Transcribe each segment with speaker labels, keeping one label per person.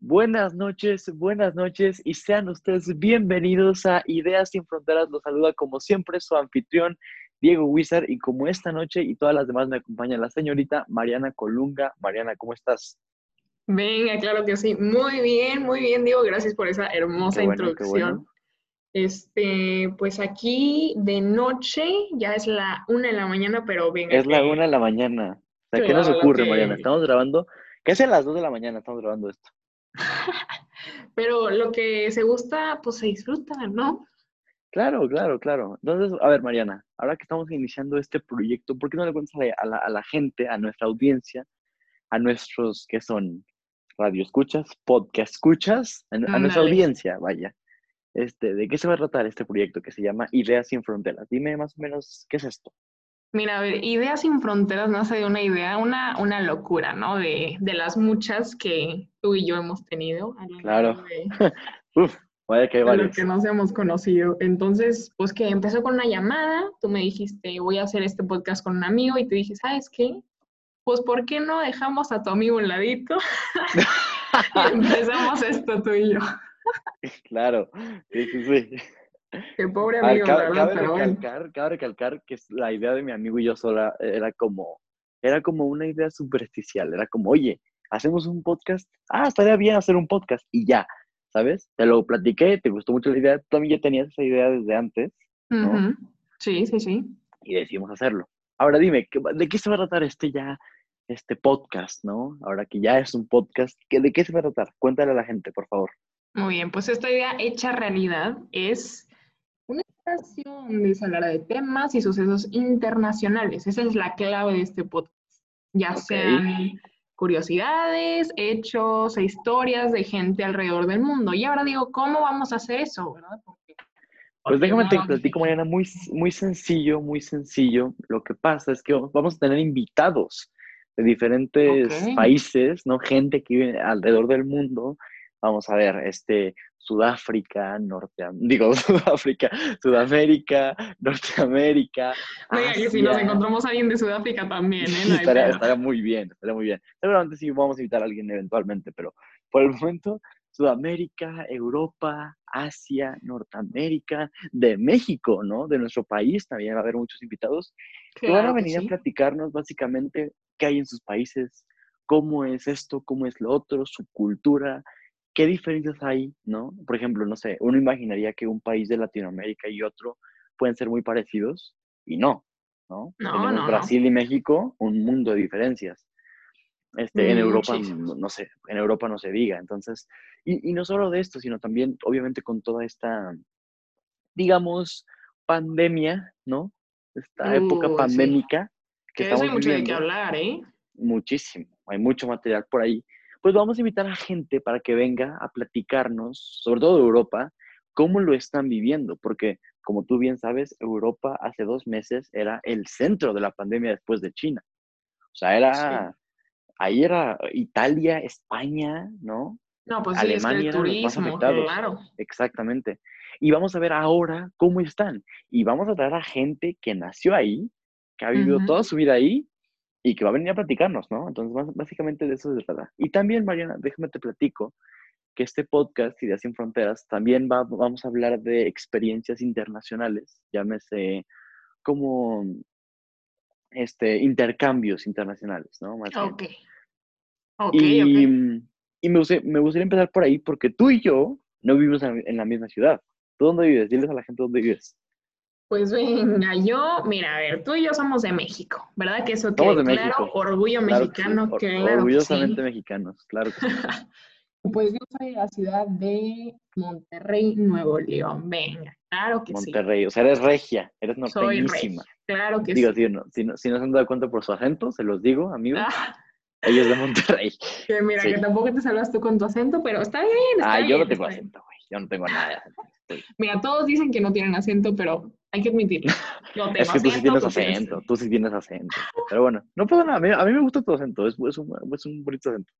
Speaker 1: Buenas noches, buenas noches y sean ustedes bienvenidos a Ideas sin Fronteras. Los saluda como siempre su anfitrión Diego Wizard y como esta noche y todas las demás me acompaña la señorita Mariana Colunga. Mariana, ¿cómo estás?
Speaker 2: Venga, claro que sí. Muy bien, muy bien, Diego. Gracias por esa hermosa introducción. Este, pues aquí de noche, ya es la una de la mañana, pero venga.
Speaker 1: Es la una de la mañana. O sea, ¿qué nos ocurre, Mariana? Estamos grabando, ¿qué es a las dos de la mañana? Estamos grabando esto.
Speaker 2: Pero lo que se gusta, pues se disfruta, ¿no?
Speaker 1: Claro, claro, claro. Entonces, a ver, Mariana, ahora que estamos iniciando este proyecto, ¿por qué no le cuentas a la, a la gente, a nuestra audiencia, a nuestros que son radio escuchas, podcast escuchas, a, nuestra audiencia, vaya, este, ¿de qué se va a tratar este proyecto que se llama Ideas sin Fronteras? Dime más o menos qué es esto.
Speaker 2: Mira, a ver, Ideas sin Fronteras nace de una idea, una, una locura, ¿no? De, de las muchas que tú y yo hemos tenido.
Speaker 1: claro. Uf, vaya que
Speaker 2: hay que nos hemos conocido. Entonces, pues que empezó con una llamada, tú me dijiste, voy a hacer este podcast con un amigo y te dije, ¿sabes qué? Pues, ¿por qué no dejamos a tu amigo un ladito? y empezamos esto tú y yo.
Speaker 1: claro, sí, sí, sí.
Speaker 2: Qué pobre amigo,
Speaker 1: cabe, recalcar, cabe recalcar que la idea de mi amigo y yo sola era como, era como una idea superficial, era como, oye, hacemos un podcast, ah, estaría bien hacer un podcast y ya, ¿sabes? Te lo platiqué, te gustó mucho la idea, tú también ya tenías esa idea desde antes, ¿no?
Speaker 2: Sí, sí, sí.
Speaker 1: Y decidimos hacerlo. Ahora dime, ¿de qué se va a tratar este ya, este podcast, no? Ahora que ya es un podcast, ¿de qué se va a tratar? Cuéntale a la gente, por favor.
Speaker 2: Muy bien, pues esta idea hecha realidad es donde se hablará de temas y sucesos internacionales. Esa es la clave de este podcast. Ya sean curiosidades, hechos e historias de gente alrededor del mundo. Y ahora digo, ¿cómo vamos a hacer eso? ¿verdad?
Speaker 1: pues déjame te platico, Mariana, muy, muy sencillo, muy sencillo. Lo que pasa es que vamos a tener invitados de diferentes países, ¿no? Gente que vive alrededor del mundo. Vamos a ver, este, Sudáfrica, Norte, digo Sudáfrica, Sudamérica, Norteamérica.
Speaker 2: Oiga, que si nos encontramos a alguien de Sudáfrica también, ¿eh?
Speaker 1: estaría, muy bien, estaría muy bien. Seguramente sí vamos a invitar a alguien eventualmente, pero por el momento, Sudamérica, Europa, Asia, Norteamérica, de México, ¿no? De nuestro país también va a haber muchos invitados que van a venir a platicarnos básicamente qué hay en sus países, cómo es esto, cómo es lo otro, su cultura, ¿qué diferencias hay, no? Por ejemplo, no sé, uno imaginaría que un país de Latinoamérica y otro pueden ser muy parecidos y no, ¿no?
Speaker 2: no, no
Speaker 1: Brasil y México, un mundo de diferencias. Este, en Europa, no sé, en Europa no se diga. Entonces, y, no solo de esto, sino también, obviamente, con toda esta, digamos, pandemia, ¿no? Esta época pandémica.
Speaker 2: Que, que hay mucho de qué hablar, ¿eh?
Speaker 1: Muchísimo, hay mucho material por ahí pues vamos a invitar a gente para que venga a platicarnos, sobre todo de Europa, cómo lo están viviendo, porque como tú bien sabes, Europa hace dos meses era el centro de la pandemia después de China. O sea, era, ahí era Italia, España, ¿no?
Speaker 2: No, pues Alemania sí, es el turismo, claro.
Speaker 1: Exactamente. Y vamos a ver ahora cómo están. Y vamos a traer a gente que nació ahí, que ha vivido toda su vida ahí y que va a venir a platicarnos, ¿no? Entonces, básicamente de eso se trata. Y también, Mariana, déjame te platico que este podcast, Ideas sin Fronteras, también va, vamos a hablar de experiencias internacionales, llámese como este, intercambios internacionales, ¿no?
Speaker 2: Más ok.
Speaker 1: y, y me, me, gustaría empezar por ahí porque tú y yo no vivimos en la misma ciudad. ¿Tú dónde vives? Diles a la gente dónde vives.
Speaker 2: Pues venga, yo, mira, a ver, tú y yo somos de México, ¿verdad? Que eso quede claro, orgullo mexicano, que
Speaker 1: Orgullosamente mexicanos, claro que sí.
Speaker 2: Pues yo soy de la ciudad de Monterrey, Nuevo León. Venga, claro que
Speaker 1: sí. Monterrey, o sea, eres regia, eres norteñísima.
Speaker 2: claro que
Speaker 1: digo,
Speaker 2: sí.
Speaker 1: Digo, si, no, si no se han dado cuenta por su acento, se los digo, amigos. Ah. Ella es de Monterrey.
Speaker 2: Que mira, que tampoco te salvas tú con tu acento, pero está bien. Está
Speaker 1: ah,
Speaker 2: yo
Speaker 1: no tengo acento, güey. Yo no tengo nada.
Speaker 2: Mira, todos dicen que no tienen acento, pero hay que admitirlo.
Speaker 1: es que tú sí tienes acento, tú sí tienes acento. Pero bueno, no pasa nada. A mí, me gusta tu acento, es, es, un, es un bonito acento.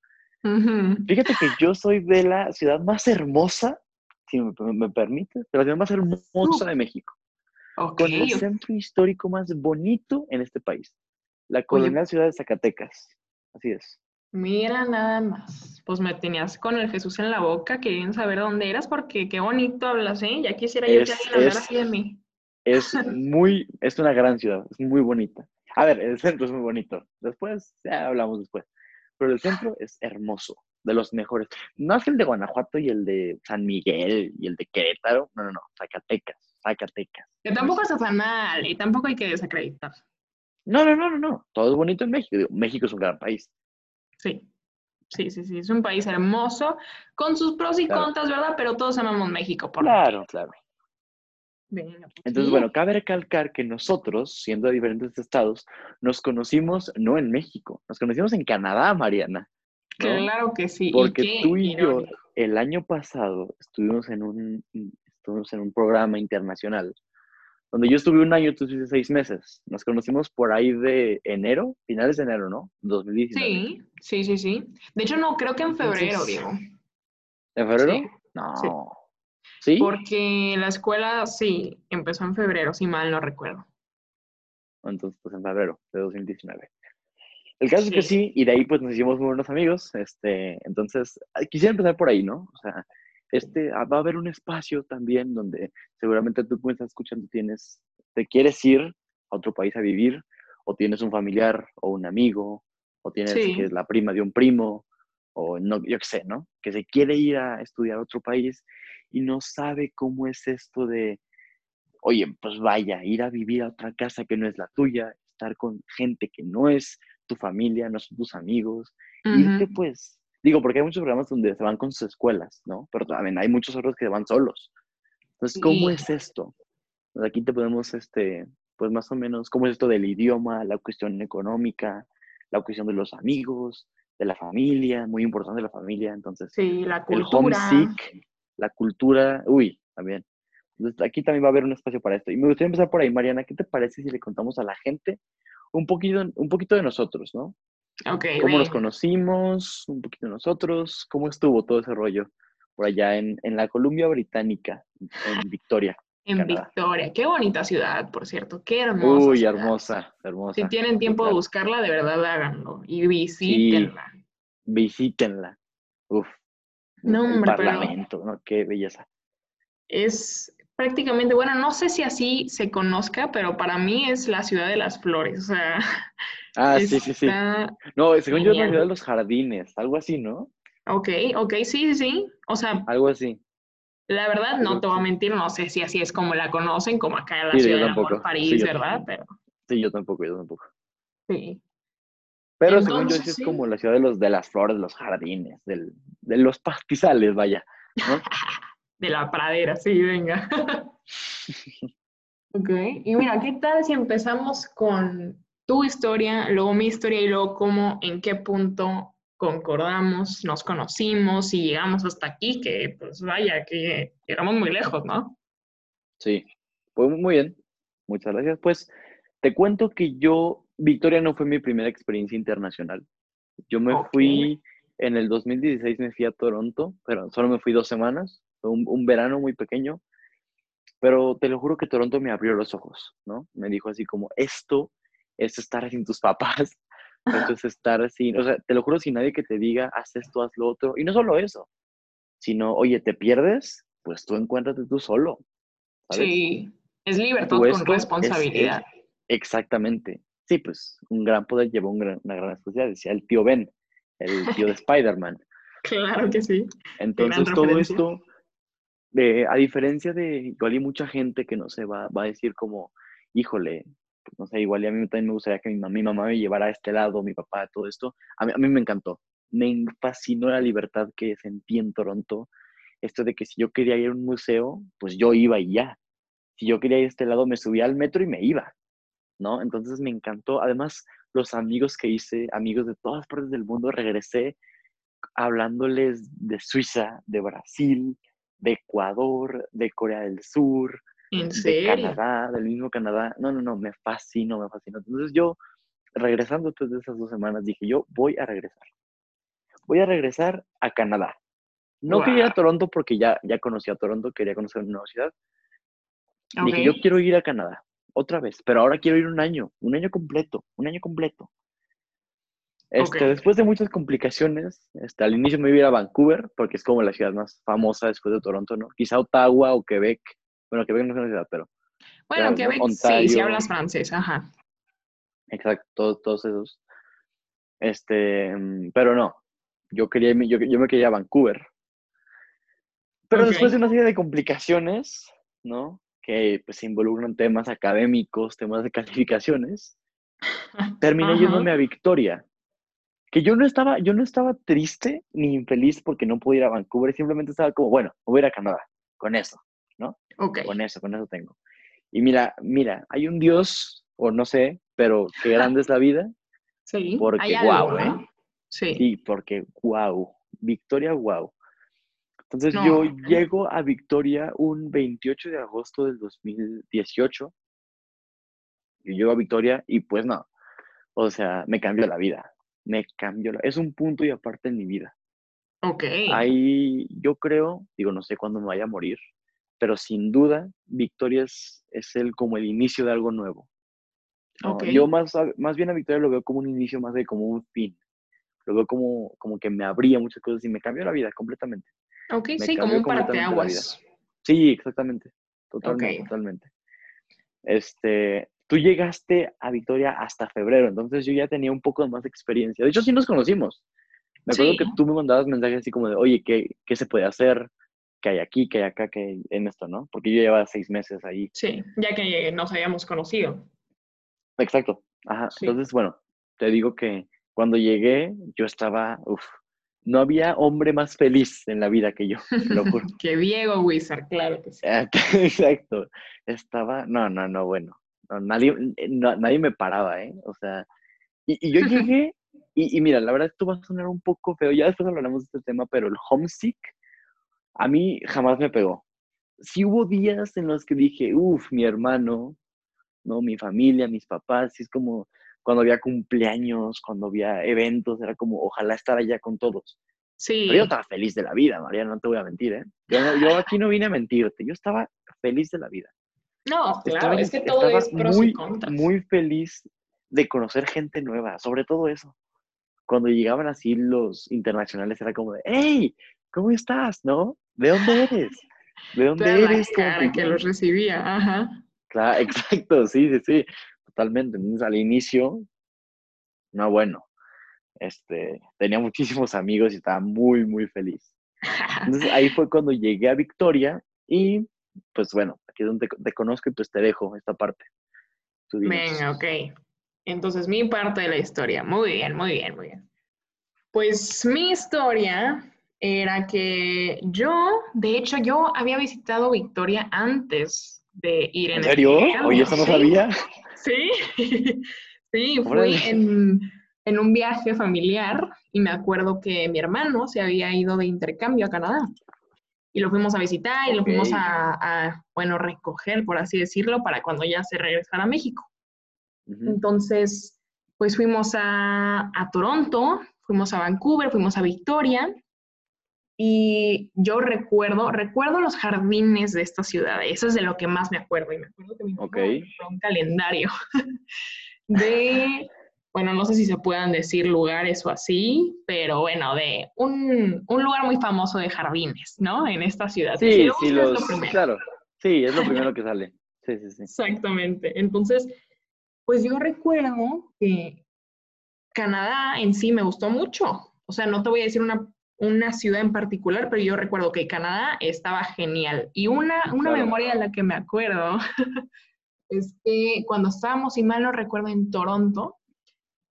Speaker 1: Fíjate que yo soy de la ciudad más hermosa, si me, me permite, de la ciudad más hermosa de México. Con el centro histórico más bonito en este país. La colonial ciudad de Zacatecas. Así es.
Speaker 2: Mira nada más. Pues me tenías con el Jesús en la boca, querían saber dónde eras, porque qué bonito hablas, ¿eh? Ya quisiera yo que alguien hablara así de mí.
Speaker 1: Es muy, es una gran ciudad, es muy bonita. A ver, el centro es muy bonito. Después, ya hablamos después. Pero el centro es hermoso, de los mejores. No es el de Guanajuato y el de San Miguel y el de Querétaro. No, no, no. Zacatecas, Zacatecas.
Speaker 2: Que tampoco está tan mal y tampoco hay que desacreditar.
Speaker 1: No, no, no, no, no. Todo es bonito en México. México es un gran país.
Speaker 2: Sí, sí, sí, sí. Es un país hermoso, con sus pros y contras, ¿verdad? Pero todos amamos México,
Speaker 1: por Claro, claro. Pues Entonces, bueno, cabe recalcar que nosotros, siendo de diferentes estados, nos conocimos no en México, nos conocimos en Canadá, Mariana.
Speaker 2: Claro que sí.
Speaker 1: Porque tú y yo el año pasado estuvimos en un, estuvimos en un programa internacional donde yo estuve un año, tú estuviste seis meses. Nos conocimos por ahí de enero, finales de enero, ¿no? 2019.
Speaker 2: Sí, sí, sí, sí. De hecho, no, creo que en febrero, Diego.
Speaker 1: ¿En febrero? No.
Speaker 2: Sí. Porque la escuela, sí, empezó en febrero, si mal no recuerdo.
Speaker 1: Entonces, pues en febrero de 2019. El caso es que sí, y de ahí pues nos hicimos muy buenos amigos. Este, entonces, quisiera empezar por ahí, ¿no? O sea, este, ah, va a haber un espacio también donde seguramente tú que estás escuchando tienes, te quieres ir a otro país a vivir, o tienes un familiar o un amigo, o tienes que es la prima de un primo, o no, yo qué sé, ¿no? Que se quiere ir a estudiar a otro país y no sabe cómo es esto de, oye, pues vaya, ir a vivir a otra casa que no es la tuya, estar con gente que no es tu familia, no son tus amigos, irte pues Digo, porque hay muchos programas donde se van con sus escuelas, ¿no? Pero también hay muchos otros que van solos. Entonces, ¿cómo es esto? Pues aquí te podemos, este, pues más o menos, ¿cómo es esto del idioma, la cuestión económica, la cuestión de los amigos, de la familia, muy importante la familia, entonces.
Speaker 2: Sí, la cultura.
Speaker 1: El homesick, la cultura, uy, también. Entonces, aquí también va a haber un espacio para esto. Y me gustaría empezar por ahí, Mariana, ¿qué te parece si le contamos a la gente un poquito, un poquito de nosotros, ¿no? ¿Cómo nos conocimos? Un poquito nosotros. ¿Cómo estuvo todo ese rollo por allá en, la Columbia Británica, en Victoria?
Speaker 2: En Victoria. Qué bonita ciudad, por cierto. Qué hermosa.
Speaker 1: Uy, hermosa, hermosa.
Speaker 2: Si tienen tiempo de buscarla, de verdad háganlo. Y visítenla.
Speaker 1: visítenla. Uf.
Speaker 2: No, hombre,
Speaker 1: parlamento, ¿no? Qué belleza.
Speaker 2: Es prácticamente, bueno, no sé si así se conozca, pero para mí es la ciudad de las flores. O sea,
Speaker 1: Ah, sí, sí, sí. No, según yo es la ciudad de los jardines, algo así, ¿no?
Speaker 2: Ok, ok, sí, sí, sí. O sea.
Speaker 1: Algo así.
Speaker 2: La verdad, no te voy a mentir, no sé si así es como la conocen, como acá en la ciudad de amor, París, ¿verdad? Pero...
Speaker 1: Sí, yo tampoco, yo tampoco.
Speaker 2: Sí.
Speaker 1: Pero según yo sí es como la ciudad de los de las flores, de los jardines, del, de los pastizales, vaya.
Speaker 2: de la pradera, sí, venga. ok, y mira, ¿qué tal si empezamos con tu historia, luego mi historia y luego cómo, en qué punto concordamos, nos conocimos y llegamos hasta aquí, que pues vaya, que llegamos muy lejos, ¿no?
Speaker 1: Sí, pues muy bien, muchas gracias. Pues te cuento que yo, Victoria no fue mi primera experiencia internacional. Yo me fui, en el 2016 me fui a Toronto, pero solo me fui dos semanas, fue un, un verano muy pequeño, pero te lo juro que Toronto me abrió los ojos, ¿no? Me dijo así como, esto es estar sin tus papás, es estar sin, o sea, te lo juro, sin nadie que te diga, haz esto, haz lo otro. Y no solo eso, sino, oye, te pierdes, pues tú encuéntrate tú solo.
Speaker 2: Sí, es libertad con responsabilidad.
Speaker 1: exactamente. Sí, pues un gran poder lleva una gran responsabilidad, decía el tío Ben, el tío de Spider-Man.
Speaker 2: claro que sí.
Speaker 1: Entonces todo esto, eh, a diferencia de, igual hay mucha gente que no se va, va a decir como, híjole, no sé, igual a mí también me gustaría que mi, mi mamá me llevara a este lado, mi papá, todo esto. A mí, a mí me encantó. Me fascinó la libertad que sentí en Toronto. Esto de que si yo quería ir a un museo, pues yo iba y ya. Si yo quería ir a este lado, me subía al metro y me iba, ¿no? Entonces me encantó. Además, los amigos que hice, amigos de todas partes del mundo, regresé hablándoles de Suiza, de Brasil, de Ecuador, de Corea del Sur,
Speaker 2: ¿En
Speaker 1: de Canadá, del mismo Canadá. No, no, no, me fascinó, me fascinó. Entonces yo, regresando después de esas dos semanas, dije, yo voy a regresar. Voy a regresar a Canadá. No quería ir a Toronto porque ya, ya conocí a Toronto, quería conocer una nueva ciudad. Dije, yo quiero ir a Canadá, otra vez, pero ahora quiero ir un año, un año completo, un año completo. Este, Después de muchas complicaciones, este, al inicio me iba a ir a Vancouver, porque es como la ciudad más famosa después de Toronto, ¿no? Quizá Ottawa o Quebec. Bueno, Quebec no es una ciudad, pero...
Speaker 2: Bueno, Quebec sí, si hablas francés, ajá.
Speaker 1: Exacto, todos, esos. Este, mm, pero no, yo, quería, yo, yo me quería a Vancouver. Pero después de una serie de complicaciones, ¿no? Que pues involucran temas académicos, temas de calificaciones, terminé yéndome a Victoria. Que yo no estaba, yo no estaba triste ni infeliz porque no pude ir a Vancouver, simplemente estaba como, bueno, voy a ir a Canadá, con eso, ¿no?
Speaker 2: Ok.
Speaker 1: Con eso, con eso tengo. Y mira, mira, hay un Dios, o no sé, pero qué grande es la vida.
Speaker 2: Sí.
Speaker 1: Porque, wow, ¿eh? Sí. Sí, porque, wow. Victoria, wow. Entonces yo llego a Victoria un 28 de agosto del 2018. Yo llego a Victoria y pues no, o sea, me cambió la vida. Me cambió la... Es un punto y aparte en mi vida.
Speaker 2: Ok.
Speaker 1: Ahí yo creo, digo, no sé cuándo me vaya a morir, pero sin duda Victoria es, es el, como el inicio de algo nuevo. Yo más, más bien a Victoria lo veo como un inicio más de como un fin. Lo veo como, como que me abría muchas cosas y me cambió la vida completamente.
Speaker 2: Ok, sí, como un parteaguas.
Speaker 1: Sí, exactamente. Totalmente, totalmente. Este, tú llegaste a Victoria hasta febrero, entonces yo ya tenía un poco más de experiencia. De hecho, sí nos conocimos. Me acuerdo que tú me mandabas mensajes así como de, oye, ¿qué, ¿qué se puede hacer? ¿Qué hay aquí? ¿Qué hay acá? ¿Qué hay en esto? ¿No? Porque yo llevaba seis meses ahí.
Speaker 2: Sí, ya que nos habíamos conocido.
Speaker 1: Exacto. Ajá. Entonces, bueno, te digo que cuando llegué, yo estaba, uff, no había hombre más feliz en la vida que yo, lo juro.
Speaker 2: que Diego Wizard, claro que sí.
Speaker 1: Exacto. Estaba, no, no, no, bueno. nadie, nadie me paraba, ¿eh? O sea, y, yo llegué, y, mira, la verdad esto va a sonar un poco feo, ya después hablaremos de este tema, pero el homesick a mí jamás me pegó. Sí hubo días en los que dije, uff, mi hermano, ¿no? Mi familia, mis papás, sí es como cuando había cumpleaños, cuando había eventos, era como, ojalá estar allá con todos.
Speaker 2: Sí.
Speaker 1: Pero yo estaba feliz de la vida, María, no te voy a mentir, ¿eh? Yo, aquí no vine a mentirte, yo estaba feliz de la vida.
Speaker 2: No, claro, es que todo es pros
Speaker 1: muy,
Speaker 2: y contras.
Speaker 1: Muy feliz de conocer gente nueva, sobre todo eso. Cuando llegaban así los internacionales era como de, hey, ¿cómo estás? ¿No? ¿De dónde eres? ¿De dónde eres?
Speaker 2: Cara que los recibía, ajá.
Speaker 1: Claro, exacto, sí, sí, sí, totalmente. Entonces, al inicio, no, bueno, este, tenía muchísimos amigos y estaba muy, muy feliz. Entonces, ahí fue cuando llegué a Victoria y, pues bueno, aquí es donde te, conozco y pues te dejo esta parte.
Speaker 2: Venga, ok. Entonces, mi parte de la historia. Muy bien, muy bien, muy bien. Pues mi historia era que yo, de hecho, yo había visitado Victoria antes de ir
Speaker 1: en, ¿En serio? Oye, eso no sabía.
Speaker 2: Sí, sí, fui en, un viaje familiar y me acuerdo que mi hermano se había ido de intercambio a Canadá y lo fuimos a visitar y lo fuimos a, bueno, recoger, por así decirlo, para cuando ya se regresara a México. Entonces, pues fuimos a, a Toronto, fuimos a Vancouver, fuimos a Victoria y yo recuerdo, recuerdo los jardines de esta ciudad, eso es de lo que más me acuerdo. Y me acuerdo que mi mamá un calendario de, bueno, no sé si se puedan decir lugares o así, pero bueno, de un, lugar muy famoso de jardines, ¿no? En esta ciudad.
Speaker 1: Sí, sí, claro. Sí, es lo primero que sale. Sí, sí, sí.
Speaker 2: Exactamente. Entonces, pues yo recuerdo que Canadá en sí me gustó mucho. O sea, no te voy a decir una una ciudad en particular, pero yo recuerdo que Canadá estaba genial. Y una, una memoria de la que me acuerdo es que cuando estábamos, y mal no recuerdo, en Toronto,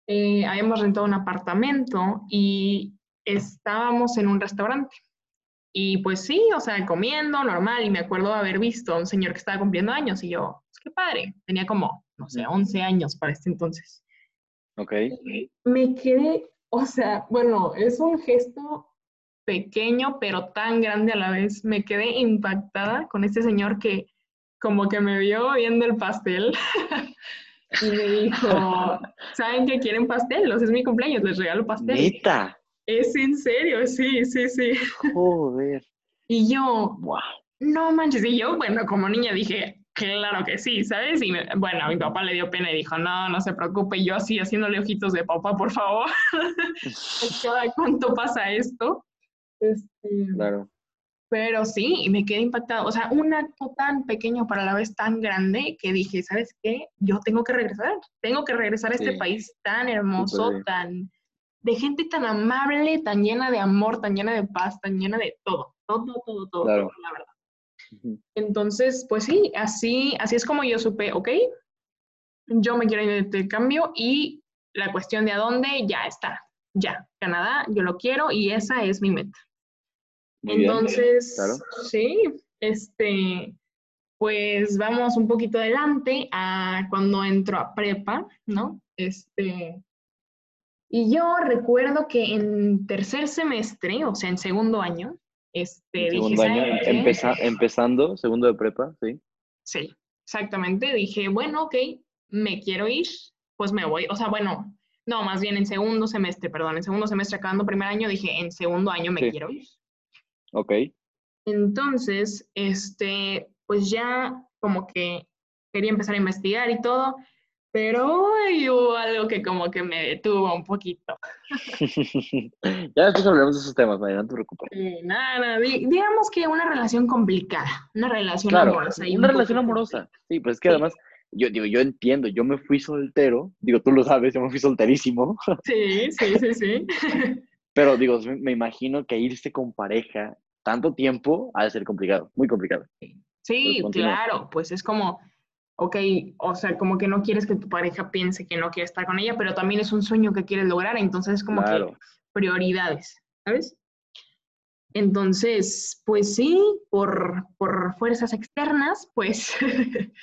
Speaker 2: eh, habíamos rentado un apartamento y estábamos en un restaurante. Y pues sí, o sea, comiendo normal, y me acuerdo haber visto a un señor que estaba cumpliendo años, y yo, pues, qué padre, tenía como, no sé, 11 años para este entonces.
Speaker 1: Ok.
Speaker 2: me quedé, o sea, bueno, es un gesto pequeño, pero tan grande a la vez. Me quedé impactada con este señor que como que me vio viendo el pastel y me dijo, ¿saben que quieren pastel? es mi cumpleaños, les regalo pastel.
Speaker 1: ¿Neta?
Speaker 2: Es en serio, sí, sí, sí.
Speaker 1: Joder.
Speaker 2: Y yo, wow. no manches, y yo, bueno, como niña dije, claro que sí, ¿sabes? Y bueno, a mi papá le dio pena y dijo, no, no se preocupe, yo así haciéndole ojitos de papá, por favor. ¿Cada cuánto pasa esto? Este,
Speaker 1: Claro.
Speaker 2: pero sí, y me quedé impactada. O sea, un acto tan pequeño para la vez tan grande que dije, ¿sabes qué? Yo tengo que regresar. Tengo que regresar a este
Speaker 1: Sí.
Speaker 2: país tan hermoso, tan de gente tan amable, tan llena de amor, tan llena de paz, tan llena de todo, todo, todo, todo,
Speaker 1: Claro.
Speaker 2: todo, la verdad. Entonces, pues sí, así, así es como yo supe, ok, yo me quiero ir de intercambio y la cuestión de a dónde ya está, ya, Canadá, yo lo quiero y esa es mi meta.
Speaker 1: Muy bien.
Speaker 2: Entonces,
Speaker 1: claro.
Speaker 2: sí, este, pues vamos un poquito adelante a cuando entro a prepa, ¿no? Este, y yo recuerdo que en tercer semestre, o sea, en segundo año, este, dije,
Speaker 1: segundo año, empeza- empezando, segundo de prepa, sí.
Speaker 2: Sí, exactamente. Dije, bueno, ok, me quiero ir, pues me voy. O sea, bueno, no, más bien en segundo semestre, perdón, en segundo semestre acabando primer año, dije, en segundo año me
Speaker 1: Sí.
Speaker 2: quiero ir.
Speaker 1: Ok.
Speaker 2: Entonces, este, pues ya como que quería empezar a investigar y todo, pero ay, hubo algo que como que me detuvo un poquito.
Speaker 1: ya después hablaremos de esos temas, María, no te preocupes.
Speaker 2: Eh, nada, nada, di- digamos que una relación complicada, una relación
Speaker 1: Claro,
Speaker 2: amorosa. y
Speaker 1: una
Speaker 2: un poco
Speaker 1: relación amorosa. Sí, pues es que
Speaker 2: Sí.
Speaker 1: además, yo digo, yo entiendo, yo me fui soltero, digo, tú lo sabes, yo me fui solterísimo,
Speaker 2: Sí, sí, sí, sí.
Speaker 1: pero digo, me, imagino que irse con pareja tanto tiempo ha de ser complicado, muy complicado.
Speaker 2: Sí, claro, pues es como, ok, o sea, como que no quieres que tu pareja piense que no quiere estar con ella, pero también es un sueño que quieres lograr, entonces es como que
Speaker 1: Claro.
Speaker 2: prioridades, ¿sabes? Entonces, pues sí, por, por fuerzas externas, pues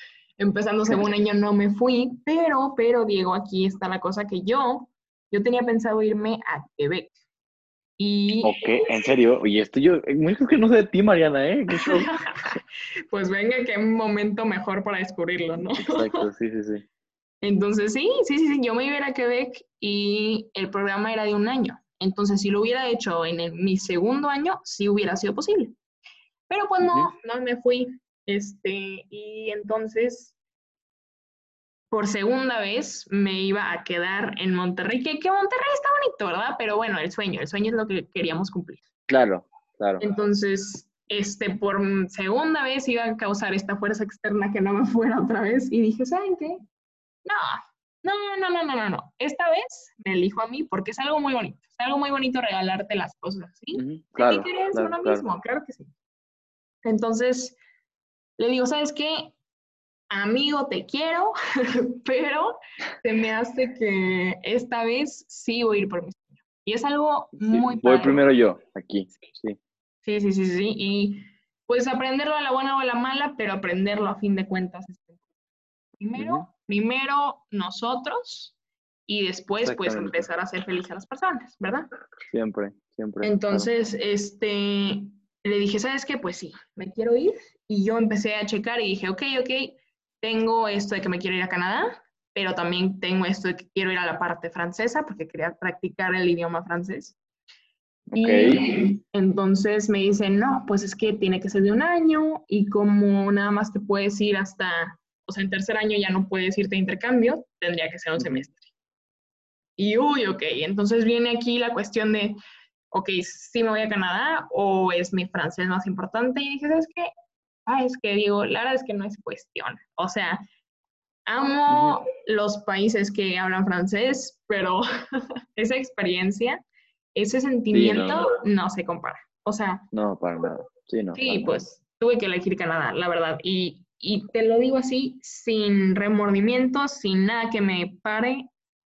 Speaker 2: empezando segundo año no me fui, pero, pero Diego, aquí está la cosa que yo, yo tenía pensado irme a Quebec. Y
Speaker 1: Ok, en serio, oye, esto yo, muy creo que no sé de ti, Mariana, ¿eh?
Speaker 2: Pues venga, qué momento mejor para descubrirlo, ¿no?
Speaker 1: Exacto, sí, sí, sí.
Speaker 2: Entonces, sí, sí, sí, sí, yo me iba a ir a Quebec y el programa era de un año. Entonces, si lo hubiera hecho en el- mi segundo año, sí hubiera sido posible. Pero pues no, no me fui. Este, y entonces, por segunda vez, me iba a quedar en Monterrey, que, que Monterrey está bonito, ¿verdad? Pero bueno, el sueño, el sueño es lo que queríamos cumplir.
Speaker 1: Claro, claro.
Speaker 2: Entonces, este, por segunda vez iba a causar esta fuerza externa que no me fuera otra vez. Y dije, ¿saben qué? No, no, no, no, no, no, no. Esta vez me elijo a mí porque es algo muy bonito. Es algo muy bonito regalarte las cosas, ¿sí?
Speaker 1: Ujú,
Speaker 2: Hay
Speaker 1: Claro,
Speaker 2: que quererse
Speaker 1: claro,
Speaker 2: uno
Speaker 1: claro.
Speaker 2: mismo, claro que sí. Entonces, le digo, ¿sabes qué? Amigo, te quiero, pero se me hace que esta vez sí voy a ir por mi sueño. Y es algo
Speaker 1: Sí,
Speaker 2: muy
Speaker 1: voy
Speaker 2: padre.
Speaker 1: primero yo, aquí, sí.
Speaker 2: Sí, sí, sí, sí. Y pues aprenderlo a la buena o a la mala, pero aprenderlo a fin de cuentas. Primero,
Speaker 1: Ujú.
Speaker 2: primero nosotros y después pues empezar a hacer feliz a las personas, ¿verdad?
Speaker 1: Siempre, siempre. claro.
Speaker 2: Entonces, este, le dije, ¿sabes qué? Pues sí, me quiero ir. Y yo empecé a checar y dije, ok, ok, tengo esto de que me quiero ir a Canadá, pero también tengo esto de que quiero ir a la parte francesa porque quería practicar el idioma francés.
Speaker 1: Ok,
Speaker 2: Y entonces me dicen, no, pues es que tiene que ser de un año y como nada más te puedes ir hasta, o sea, en tercer año ya no puedes irte de intercambio, tendría que ser un semestre. Y uy, ok, entonces viene aquí la cuestión de, ok, si me voy a Canadá o es mi francés más importante. Y dije, ¿sabes qué? Ah, es que digo, la verdad es que no es cuestión. O sea, amo los países que hablan francés, pero esa experiencia, ese sentimiento no se compara. O sea,
Speaker 1: no, para nada. Sí, no.
Speaker 2: Sí,
Speaker 1: nada.
Speaker 2: pues tuve que elegir Canadá, la verdad. Y, y te lo digo así, sin remordimientos, sin nada que me pare,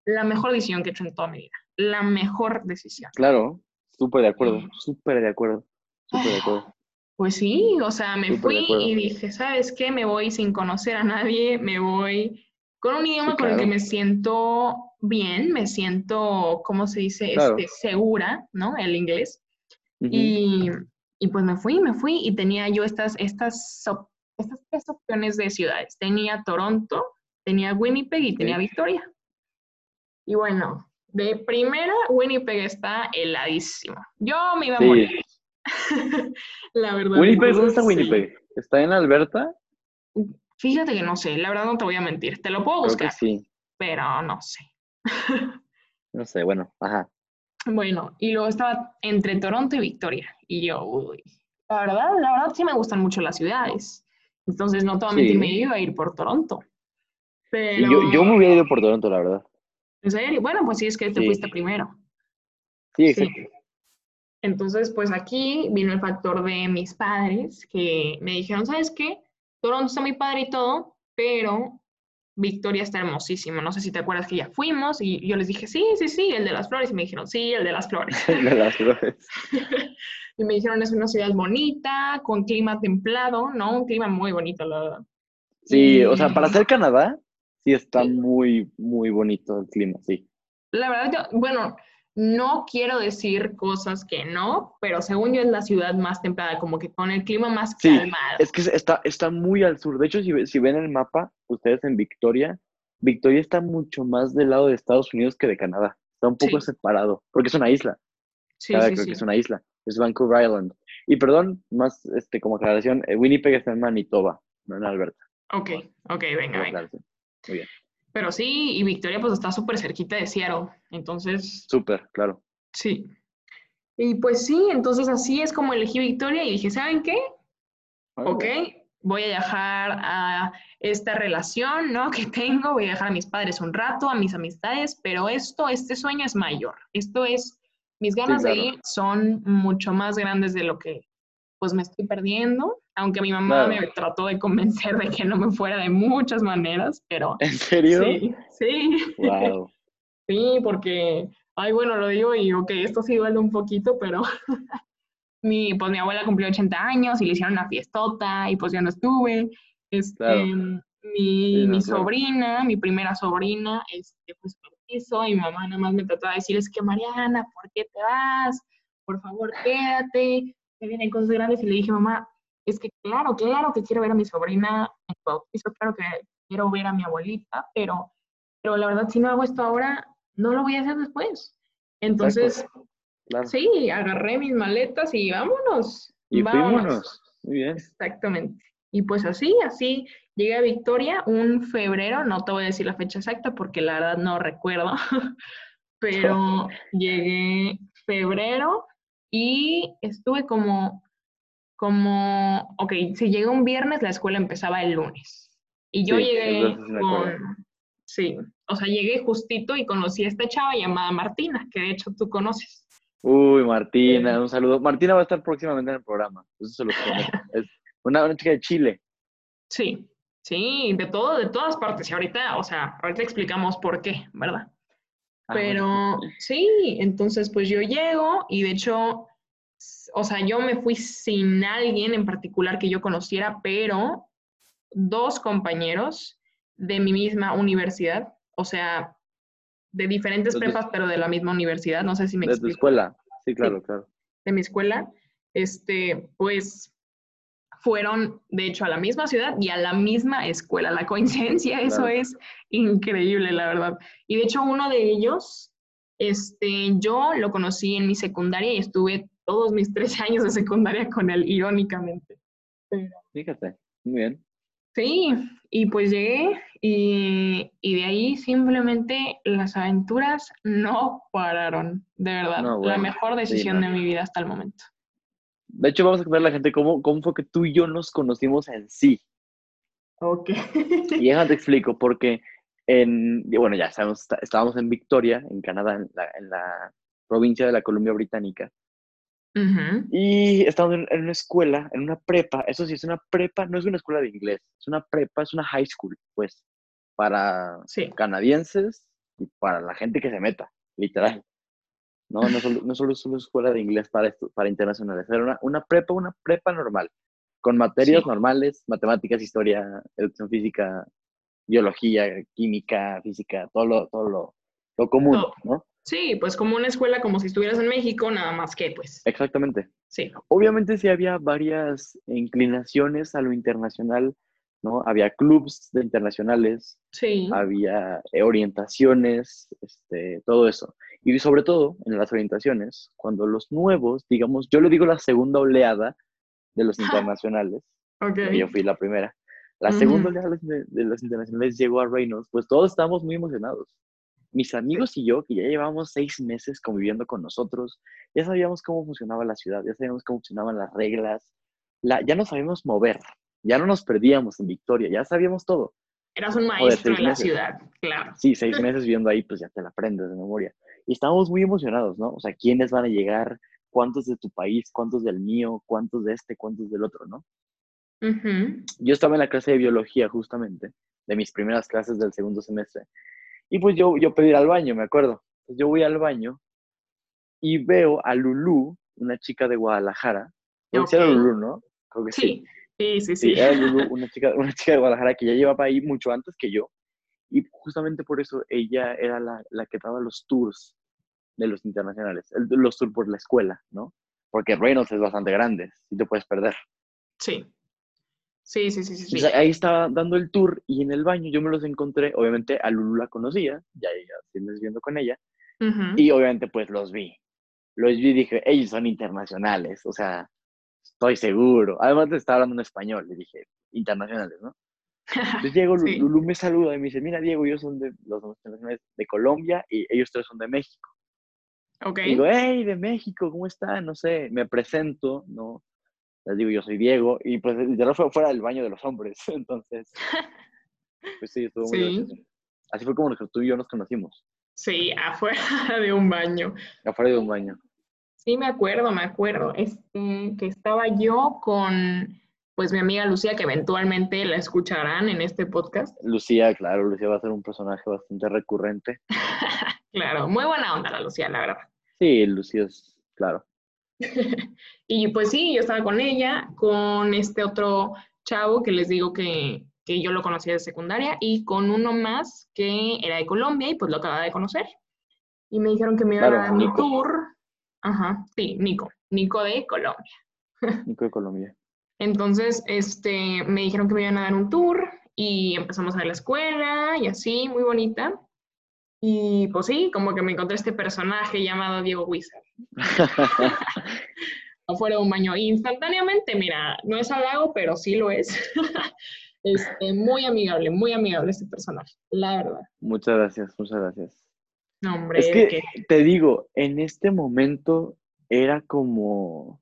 Speaker 2: la mejor decisión que he hecho en toda mi vida. La mejor decisión.
Speaker 1: Claro, súper de acuerdo,
Speaker 2: Sí.
Speaker 1: súper de acuerdo, súper de acuerdo.
Speaker 2: Pues sí, o sea, me fui y dije, ¿sabes qué? Me voy sin conocer a nadie, me voy con un idioma
Speaker 1: Sí,
Speaker 2: con el que me siento bien, me siento, ¿cómo se dice?
Speaker 1: Claro.
Speaker 2: Este, segura, ¿no? El inglés. Y, y pues me fui, me fui y tenía yo estas, estas, estas tres opciones de ciudades. Tenía Toronto, tenía Winnipeg y tenía. Victoria. Y bueno, de primera, Winnipeg está heladísimo. Yo me iba a morir. La verdad.
Speaker 1: Winnipeg, ¿dónde está. Winnipeg? ¿Está en Alberta?
Speaker 2: Fíjate que no sé, la verdad no te voy a mentir. Te lo puedo
Speaker 1: Creo
Speaker 2: buscar,
Speaker 1: sí.
Speaker 2: pero no sé.
Speaker 1: No sé, bueno, ajá.
Speaker 2: Bueno, y luego estaba entre Toronto y Victoria. Y yo, uy, la verdad, la verdad sí me gustan mucho las ciudades. Entonces, no te voy a mentir,
Speaker 1: Sí.
Speaker 2: me iba a ir por Toronto. Pero,
Speaker 1: yo, yo me hubiera ido por Toronto, la verdad.
Speaker 2: ¿En serio? Bueno, pues sí, es que te
Speaker 1: Sí.
Speaker 2: fuiste primero.
Speaker 1: Sí,
Speaker 2: Sí. Entonces, pues aquí vino el factor de mis padres que me dijeron, ¿sabes qué? Toronto está muy padre y todo, pero Victoria está hermosísimo. No sé si te acuerdas que ya fuimos y yo les dije, sí, sí, sí, el de las flores. Y me dijeron, sí, el de las flores.
Speaker 1: De las flores.
Speaker 2: y me dijeron, es una ciudad bonita, con clima templado, ¿no? Un clima muy bonito, la verdad.
Speaker 1: Sí,
Speaker 2: Y
Speaker 1: o sea, para ser Canadá, sí está
Speaker 2: Sí.
Speaker 1: muy, muy bonito el clima, sí.
Speaker 2: La verdad, yo, bueno, no quiero decir cosas que no, pero según yo es la ciudad más templada, como que con el clima más
Speaker 1: Sí,
Speaker 2: calmado.
Speaker 1: Es que está, está muy al sur. De hecho, si, si ven el mapa, ustedes en Victoria, Victoria está mucho más del lado de Estados Unidos que de Canadá. Está un poco
Speaker 2: Sí.
Speaker 1: separado, porque es una isla.
Speaker 2: Sí,
Speaker 1: Cada
Speaker 2: sí,
Speaker 1: creo
Speaker 2: sí.
Speaker 1: que es una isla. Es Vancouver Island. Y perdón, más este, como aclaración, eh, Winnipeg está en Manitoba, no en Alberta.
Speaker 2: Ok, ok, venga, venga.
Speaker 1: Muy bien.
Speaker 2: Pero sí, y Victoria pues está súper cerquita de Seattle, entonces
Speaker 1: Súper, claro.
Speaker 2: sí. Y pues sí, entonces así es como elegí Victoria y dije, ¿saben qué? Ok, voy a dejar a esta relación, ¿no? Que tengo, voy a dejar a mis padres un rato, a mis amistades, pero esto, este sueño es mayor. Esto es, mis ganas de
Speaker 1: claro.
Speaker 2: ir son mucho más grandes de lo que pues me estoy perdiendo, aunque mi mamá
Speaker 1: Claro.
Speaker 2: me trató de convencer de que no me fuera de muchas maneras, pero
Speaker 1: ¿En serio?
Speaker 2: sí, sí,
Speaker 1: Wow.
Speaker 2: sí, porque, ay, bueno, lo digo y ok, esto sí duele un poquito, pero mi, pues mi abuela cumplió 80 años y le hicieron una fiestota y pues yo no estuve. Este,
Speaker 1: Claro.
Speaker 2: mi,
Speaker 1: Sí, no,
Speaker 2: mi
Speaker 1: claro.
Speaker 2: sobrina, mi primera sobrina, este, fue su bautizo y mi mamá nada más me trató de decir, es que Mariana, ¿por qué te vas? Por favor, quédate, vienen cosas grandes. Y le dije, mamá, es que claro, claro que quiero ver a mi sobrina en su bautizo, claro que quiero ver a mi abuelita, pero, pero la verdad, si no hago esto ahora, no lo voy a hacer después. Entonces,
Speaker 1: Claro.
Speaker 2: sí, agarré mis maletas y vámonos.
Speaker 1: Y
Speaker 2: vámonos.
Speaker 1: fuímonos. Muy bien.
Speaker 2: Exactamente. Y pues así, así llegué a Victoria un febrero, no te voy a decir la fecha exacta porque la verdad no recuerdo, pero llegué febrero y estuve como, como, ok, si llegué un viernes, la escuela empezaba el lunes. Y yo
Speaker 1: Sí,
Speaker 2: llegué con, sí, o sea, llegué justito y conocí a esta chava llamada Martina, que de hecho tú conoces.
Speaker 1: Uy, Martina, un saludo. Martina va a estar próximamente en el programa. Eso se lo prometo. Es una, una chica de Chile.
Speaker 2: Sí, sí, de todo, de todas partes. Y ahorita, o sea, ahorita explicamos por qué, ¿verdad?
Speaker 1: Ah,
Speaker 2: Pero sí, entonces pues yo llego y de hecho, o sea, yo me fui sin alguien en particular que yo conociera, pero dos compañeros de mi misma universidad, o sea, de diferentes
Speaker 1: tu-
Speaker 2: prepas, pero de la misma universidad, no sé si me
Speaker 1: De tu
Speaker 2: explico
Speaker 1: escuela. Sí, claro, claro.
Speaker 2: de mi escuela, este, pues fueron, de hecho, a la misma ciudad y a la misma escuela. La coincidencia, eso
Speaker 1: Claro.
Speaker 2: es increíble, la verdad. Y de hecho, uno de ellos, este, yo lo conocí en mi secundaria y estuve todos mis 13 años de secundaria con él, irónicamente.
Speaker 1: Fíjate. Muy bien.
Speaker 2: Sí, y pues llegué y, y de ahí simplemente las aventuras no pararon, de verdad.
Speaker 1: No,
Speaker 2: la mejor
Speaker 1: sí,
Speaker 2: decisión
Speaker 1: no.
Speaker 2: de mi vida hasta el momento.
Speaker 1: De hecho, vamos a contarle a la gente cómo, cómo fue que tú y yo nos conocimos en sí.
Speaker 2: Ok.
Speaker 1: Y déjame te explico, porque en, bueno, ya sabemos, está- estábamos en Victoria, en Canadá, en la, en la provincia de la Columbia Británica.
Speaker 2: Ujú,
Speaker 1: Y estábamos en, en una escuela, en una prepa. Eso sí, es una prepa, no es una escuela de inglés, es una prepa, es una high school, pues, para
Speaker 2: Sí.
Speaker 1: canadienses y para la gente que se meta, literal. No, no solo, no solo es una escuela de inglés para, para internacionales, era una, una prepa, una prepa normal, con materias
Speaker 2: Sí.
Speaker 1: normales, matemáticas, historia, educación física, biología, química, física, todo lo, todo lo, lo común. ¿no?
Speaker 2: Sí, pues como una escuela como si estuvieras en México, nada más que pues.
Speaker 1: Exactamente.
Speaker 2: Sí.
Speaker 1: Obviamente sí había varias inclinaciones a lo internacional, ¿no? Había clubs de internacionales,
Speaker 2: Sí.
Speaker 1: había orientaciones, este, todo eso. Y sobre todo en las orientaciones, cuando los nuevos, digamos, yo le digo la segunda oleada de los internacionales,
Speaker 2: Ok.
Speaker 1: porque yo fui la primera, La segunda oleada de, los internacionales llegó a Reynolds, pues todos estábamos muy emocionados. Mis amigos y yo, que ya llevábamos seis meses conviviendo con nosotros, ya sabíamos cómo funcionaba la ciudad, ya sabíamos cómo funcionaban las reglas, la, ya nos sabíamos mover, ya no nos perdíamos en Victoria, ya sabíamos todo.
Speaker 2: Eras un maestro en la ciudad, claro.
Speaker 1: Sí, seis meses viviendo ahí, pues ya te la aprendes de memoria. Y estábamos muy emocionados, ¿no? O sea, ¿quiénes van a llegar? ¿Cuántos de tu país? ¿Cuántos del mío? ¿Cuántos de este? ¿Cuántos del otro, no? Yo estaba en la clase de biología, justamente, de mis primeras clases del segundo semestre. Y pues yo, yo pedí ir al baño, me acuerdo. yo voy al baño y veo a Lulu, una chica de Guadalajara. Okay. era Lulu, ¿no?
Speaker 2: Creo que sí. Sí, sí, sí.
Speaker 1: era Lulu, una chica, una chica de Guadalajara que ya llevaba ahí mucho antes que yo. Y justamente por eso ella era la, la que daba los tours de los internacionales, los tours por la escuela, ¿no? Porque Reynolds es bastante grande, y te puedes perder.
Speaker 2: Sí. Sí, sí, sí, sí.
Speaker 1: ahí estaba dando el tour y en el baño yo me los encontré, obviamente a Lulu la conocía, ya sigues viendo con ella, y obviamente pues los vi. Los vi y dije, ellos son internacionales, o sea, estoy seguro. Además te estaba hablando en español, le dije, internacionales, ¿no? Entonces Diego, Lulu me saluda y me dice, mira Diego, ellos son de los internacionales de Colombia y ellos tres son de México.
Speaker 2: Ok.
Speaker 1: digo, hey, de México, ¿cómo están? No sé, me presento, ¿no? les digo, yo soy Diego, y pues no fue fuera del baño de los hombres, entonces, pues sí, estuvo muy Así fue como tú y yo nos conocimos.
Speaker 2: Sí, afuera de un baño.
Speaker 1: Afuera de un baño.
Speaker 2: Sí, me acuerdo, me acuerdo, este, que estaba yo con, pues, mi amiga Lucía, que eventualmente la escucharán en este podcast.
Speaker 1: Lucía, claro, Lucía va a ser un personaje bastante recurrente.
Speaker 2: claro, muy buena onda la Lucía, la verdad.
Speaker 1: Sí, Lucía es, claro.
Speaker 2: y pues sí, yo estaba con ella, con este otro chavo que les digo que, yo lo conocía de secundaria y con uno más que era de Colombia y pues lo acababa de conocer. Y me dijeron que me iba a dar mi tour. Ajá, sí, Nico, Nico de Colombia.
Speaker 1: Nico de Colombia.
Speaker 2: Entonces, este, me dijeron que me iban a dar un tour y empezamos a ver la escuela y así, muy bonita. Y pues sí, como que me encontré este personaje llamado Diego Wizard. Afuera de un baño. Instantáneamente, mira, no es halago, pero sí lo es. este, muy amigable, muy amigable este personaje, la verdad.
Speaker 1: Muchas gracias, muchas gracias.
Speaker 2: No, hombre,
Speaker 1: es que, te digo, en este momento era como,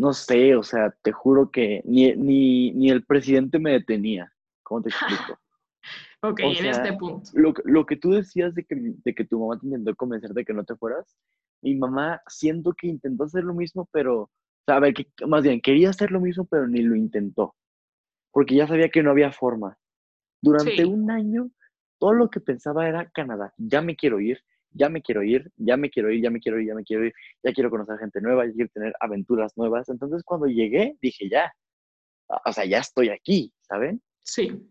Speaker 1: no sé, o sea, te juro que ni, ni, ni el presidente me detenía. ¿Cómo te explico?
Speaker 2: Ok, en este punto.
Speaker 1: Lo, lo, que tú decías de que, de que tu mamá te intentó convencer de que no te fueras, mi mamá siento que intentó hacer lo mismo, pero, o sea, a ver, que, más bien, quería hacer lo mismo, pero ni lo intentó, porque ya sabía que no había forma. Durante un año, todo lo que pensaba era Canadá, ya me quiero ir, ya me quiero ir, ya me quiero ir, ya me quiero ir, ya me quiero ir, ya quiero conocer gente nueva, ya quiero tener aventuras nuevas. Entonces, cuando llegué, dije, ya, o sea, ya estoy aquí, ¿saben?
Speaker 2: Sí.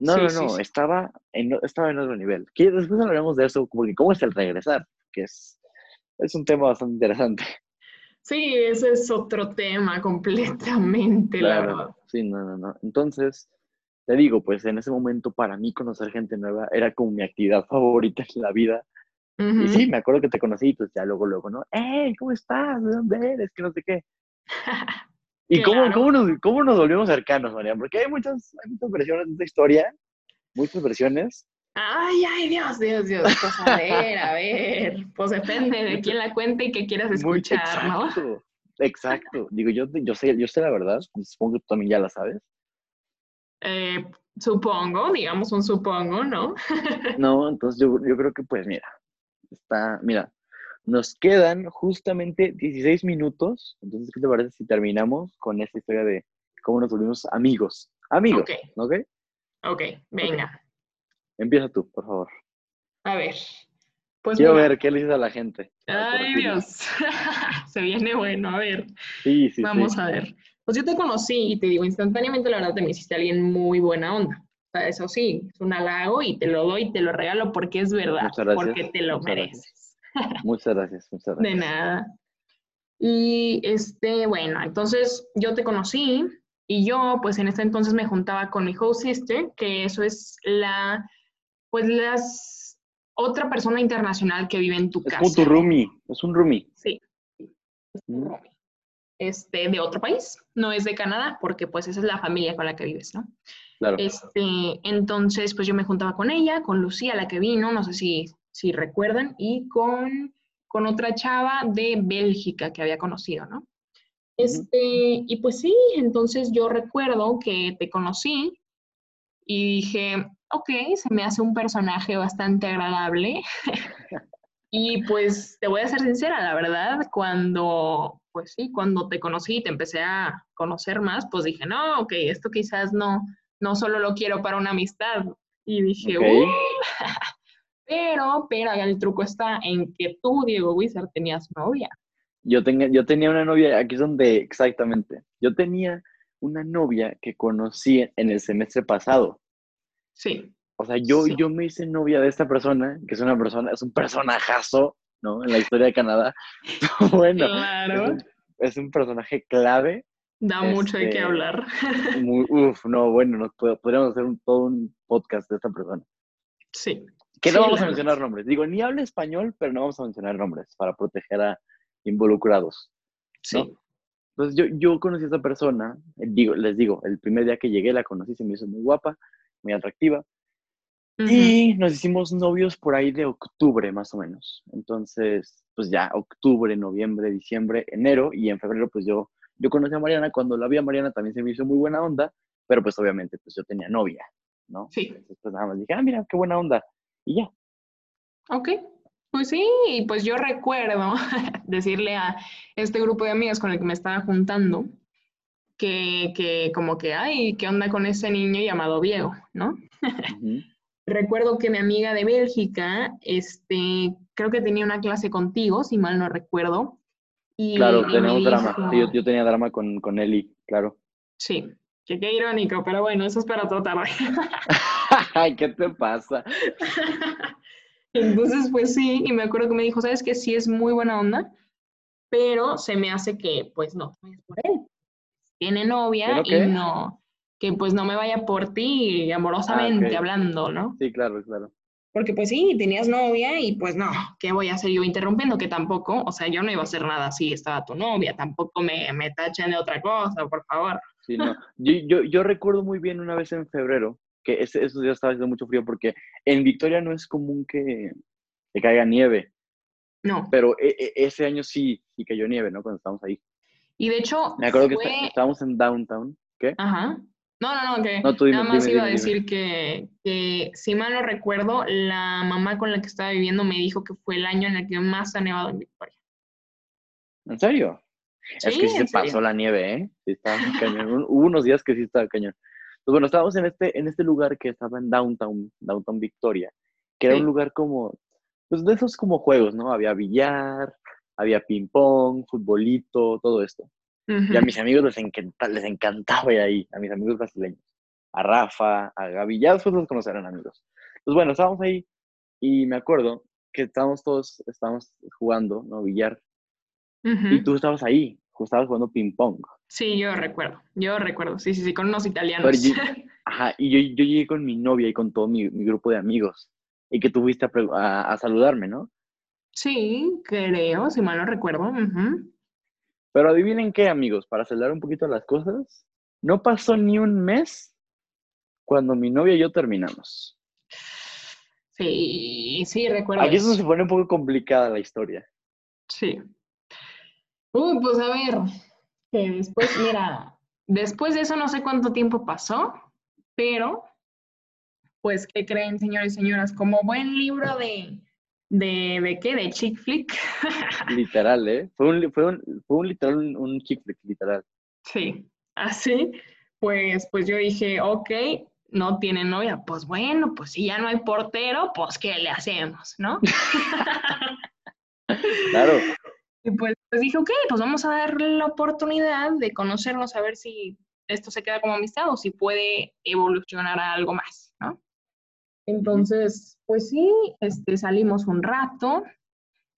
Speaker 1: No, no, no, Estaba, en, estaba en otro nivel. Que después hablaremos de eso, como que cómo es el regresar, que es, es un tema bastante interesante.
Speaker 2: Sí, ese es otro tema completamente, la verdad.
Speaker 1: Sí, no, no, no. Entonces, te digo, pues en ese momento para mí conocer gente nueva era como mi actividad favorita en la vida. Y sí, me acuerdo que te conocí, pues ya luego, luego, ¿no? ¡Hey! ¿Cómo estás? ¿De dónde eres? Que no sé qué. ¿Y cómo, cómo, nos, cómo nos volvimos cercanos, María? Porque hay muchas, hay muchas versiones de esta historia, muchas versiones.
Speaker 2: Ay, ay, Dios, Dios, Dios. Pues a ver, a ver. Pues depende de quién la cuente y qué quieras escuchar,
Speaker 1: exacto, ¿no? Exacto. Digo, yo, yo, sé, yo sé la verdad, supongo que tú también ya la sabes.
Speaker 2: Eh, supongo, digamos un supongo, ¿no?
Speaker 1: no, entonces yo, yo creo que pues mira, está, mira, nos quedan justamente 16 minutos. Entonces, ¿qué te parece si terminamos con esta historia de cómo nos volvimos amigos? Amigos, ¿ok?
Speaker 2: Ok, okay venga.
Speaker 1: Empieza tú, por favor.
Speaker 2: A ver.
Speaker 1: Pues Quiero ver qué le dices a la gente.
Speaker 2: Ay, Dios. Se viene bueno, a ver.
Speaker 1: Sí, sí.
Speaker 2: Vamos a ver. Pues yo te conocí y te digo, instantáneamente la verdad te me hiciste alguien muy buena onda. Sea, eso sí, es un halago y te lo doy y te lo regalo porque es verdad, porque te lo mereces.
Speaker 1: Muchas gracias, muchas gracias.
Speaker 2: De nada. Y este, bueno, entonces yo te conocí y yo, pues en ese entonces me juntaba con mi host sister, que eso es la, pues las, otra persona internacional que vive en tu casa.
Speaker 1: Es tu roomie, es un roomie.
Speaker 2: Sí. Es un mm. roomie. Este, de otro país, no es de Canadá, porque pues esa es la familia con la que vives, ¿no?
Speaker 1: Claro.
Speaker 2: Este, entonces, pues yo me juntaba con ella, con Lucía, la que vino, no sé si, si recuerdan, y con, con otra chava de Bélgica que había conocido, ¿no? Este, y pues sí, entonces yo recuerdo que te conocí y dije, ok, se me hace un personaje bastante agradable. y pues te voy a ser sincera, la verdad, cuando, pues sí, cuando te conocí y te empecé a conocer más, pues dije, no, ok, esto quizás no, no solo lo quiero para una amistad. Y dije, uh, pero, pero el truco está en que tú, Diego Wizard, tenías novia.
Speaker 1: Yo, tenía, yo tenía una novia, aquí es donde, exactamente, yo tenía una novia que conocí en el semestre pasado.
Speaker 2: Sí.
Speaker 1: O sea, yo, yo me hice novia de esta persona, que es una persona, es un personajazo, ¿no? En la historia de Canadá. bueno,
Speaker 2: claro.
Speaker 1: es, un, personaje clave.
Speaker 2: Da mucho de qué
Speaker 1: Este,
Speaker 2: hablar.
Speaker 1: Muy, uf, no, bueno, nos pod- podríamos hacer un, todo un podcast de esta persona.
Speaker 2: Sí.
Speaker 1: Que no
Speaker 2: Sí,
Speaker 1: vamos a mencionar nombres. Digo, ni habla español, pero no vamos a mencionar nombres para proteger a involucrados.
Speaker 2: Sí.
Speaker 1: Entonces yo, yo conocí a esa persona, digo, les digo, el primer día que llegué la conocí, se me hizo muy guapa, muy atractiva, Y nos hicimos novios por ahí de octubre más o menos. Entonces, pues ya, octubre, noviembre, diciembre, enero, y en febrero pues yo, yo conocí a Mariana, cuando la vi a Mariana también se me hizo muy buena onda, pero pues obviamente pues yo tenía novia, ¿no?
Speaker 2: Sí.
Speaker 1: Entonces pues nada más dije, ah, mira, qué buena onda, y ya.
Speaker 2: Ok, pues sí, y pues yo recuerdo decirle a este grupo de amigas con el que me estaba juntando que, que como que, ay, ¿qué onda con ese niño llamado Diego, no?
Speaker 1: Ujú.
Speaker 2: Recuerdo que mi amiga de Bélgica, este, creo que tenía una clase contigo, si mal no recuerdo. Y,
Speaker 1: Claro, tenemos drama. Sí, yo, yo tenía drama con, con Eli, claro.
Speaker 2: Sí, que qué irónico, pero bueno, eso es para otra tarde.
Speaker 1: Ay, ¿qué te pasa?
Speaker 2: Entonces, pues sí, y me acuerdo que me dijo, ¿sabes qué? Sí es muy buena onda, pero se me hace que, pues no, es por él. Tiene novia
Speaker 1: ¿Pero
Speaker 2: y no, que pues no me vaya por ti amorosamente
Speaker 1: Ah, ok.
Speaker 2: hablando, ¿no?
Speaker 1: Sí, claro, claro.
Speaker 2: Porque pues sí, tenías novia y pues no, ¿qué voy a hacer yo interrumpiendo? Que tampoco, o sea, yo no iba a hacer nada así, estaba tu novia, tampoco me, me tachen de otra cosa, por favor.
Speaker 1: Sí, no. Yo, yo, yo recuerdo muy bien una vez en febrero, que ese, esos días estaba haciendo mucho frío, porque en Victoria no es común que, que caiga nieve,
Speaker 2: No,
Speaker 1: pero e- e- ese año sí, sí cayó nieve, ¿no? Cuando estábamos ahí.
Speaker 2: y de hecho
Speaker 1: Me acuerdo que está- estábamos en downtown. ¿Qué?
Speaker 2: Ajá. No, no, no, que
Speaker 1: No, tú dime,
Speaker 2: nada más
Speaker 1: dime,
Speaker 2: iba a
Speaker 1: dime,
Speaker 2: decir que, que, si mal no recuerdo, la mamá con la que estaba viviendo me dijo que fue el año en el que más ha nevado en Victoria.
Speaker 1: ¿En serio? es que sí se
Speaker 2: serio.
Speaker 1: pasó la nieve, ¿eh? Sí estaba cañón. Hubo unos días que sí estaba cañón. Pues bueno, estábamos en este, en este lugar que estaba en downtown, downtown Victoria, que era
Speaker 2: Sí.
Speaker 1: un lugar como, pues de esos como juegos, ¿no? Había billar, había ping pong, futbolito, todo esto. Y a mis amigos les, encanta, les encantaba ir ahí, a mis amigos brasileños. A Rafa, a Gaby, ya después los conocerán amigos. Pues bueno, estábamos ahí y me acuerdo que estábamos todos, estábamos jugando, ¿no? Billar. Y tú estabas ahí, estabas jugando ping pong.
Speaker 2: Sí, yo recuerdo, yo recuerdo, sí, sí, sí, con unos italianos.
Speaker 1: Yo- Ajá, y yo, yo llegué con mi novia y con todo mi, mi grupo de amigos. Y que tú fuiste a, a- a saludarme, ¿no?
Speaker 2: Sí, creo, si mal no recuerdo. ujú.
Speaker 1: Pero adivinen qué, amigos, para acelerar un poquito las cosas, no pasó ni un mes cuando mi novia y yo terminamos.
Speaker 2: Sí, sí, recuerdo.
Speaker 1: Aquí
Speaker 2: eso.
Speaker 1: se pone un poco complicada la historia.
Speaker 2: Sí. Uy, pues a ver, que después, mira, después de eso no sé cuánto tiempo pasó, pero, pues, ¿qué creen, señores y señoras? Como buen libro de, de, ¿de qué? De chick flick.
Speaker 1: Literal, ¿eh? Fue un, fue un, fue un literal, un, un chick flick, literal.
Speaker 2: Sí, así, pues, pues yo dije, ok, no tiene novia, pues bueno, pues si ya no hay portero, pues ¿qué le hacemos, no?
Speaker 1: Claro,
Speaker 2: Y pues, pues dije, ok, pues vamos a darle la oportunidad de conocernos a ver si esto se queda como amistad o si puede evolucionar a algo más, ¿no? Entonces, pues sí, este, salimos un rato.